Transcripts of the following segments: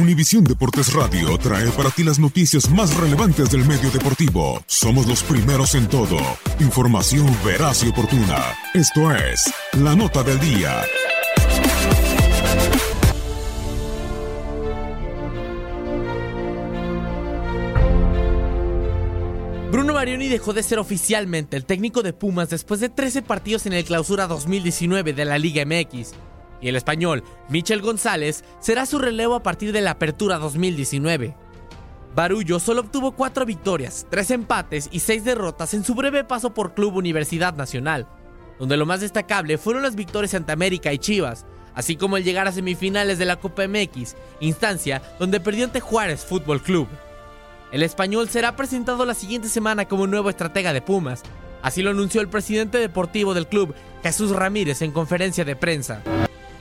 Univisión Deportes Radio trae para ti las noticias más relevantes del medio deportivo. Somos los primeros en todo. Información veraz y oportuna. Esto es La Nota del Día. Bruno Marioni dejó de ser oficialmente el técnico de Pumas después de 13 partidos en el clausura 2019 de la Liga MX. Y el español, Michel González, será su relevo a partir de la apertura 2019. Barullo solo obtuvo 4 victorias, 3 empates y 6 derrotas en su breve paso por Club Universidad Nacional, donde lo más destacable fueron las victorias ante América y Chivas, así como el llegar a semifinales de la Copa MX, instancia donde perdió ante Juárez Fútbol Club. El español será presentado la siguiente semana como nuevo estratega de Pumas. Así lo anunció el presidente deportivo del club, Jesús Ramírez, en conferencia de prensa.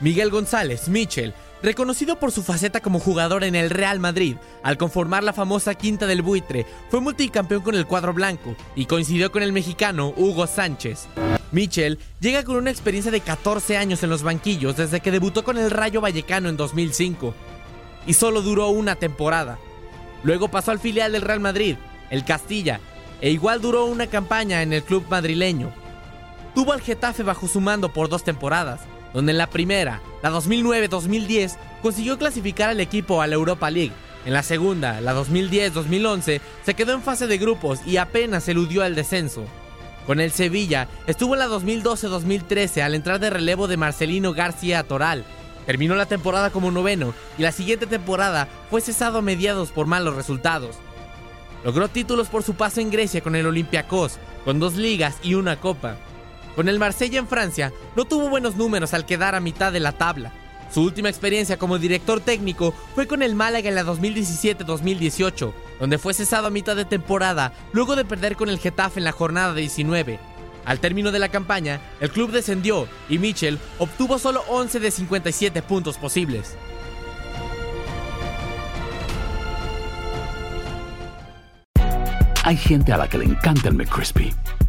Miguel González, Michel, reconocido por su faceta como jugador en el Real Madrid, al conformar la famosa Quinta del Buitre, fue multicampeón con el cuadro blanco y coincidió con el mexicano Hugo Sánchez. Michel llega con una experiencia de 14 años en los banquillos desde que debutó con el Rayo Vallecano en 2005 y solo duró una temporada. Luego pasó al filial del Real Madrid, el Castilla, e igual duró una campaña en el club madrileño. Tuvo al Getafe bajo su mando por dos temporadas, donde en la primera, la 2009-2010, consiguió clasificar al equipo a la Europa League. En la segunda, la 2010-2011, se quedó en fase de grupos y apenas eludió el descenso. Con el Sevilla, estuvo en la 2012-2013 al entrar de relevo de Marcelino García Toral, Terminó la temporada como noveno y la siguiente temporada fue cesado a mediados por malos resultados. Logró títulos por su paso en Grecia con el Olympiacos, con dos ligas y una copa. Con el Marsella en Francia no tuvo buenos números al quedar a mitad de la tabla. Su última experiencia como director técnico fue con el Málaga en la 2017-2018, donde fue cesado a mitad de temporada luego de perder con el Getafe en la jornada 19. Al término de la campaña, el club descendió y Mitchell obtuvo solo 11 de 57 puntos posibles. Hay gente a la que le encanta el McCrispy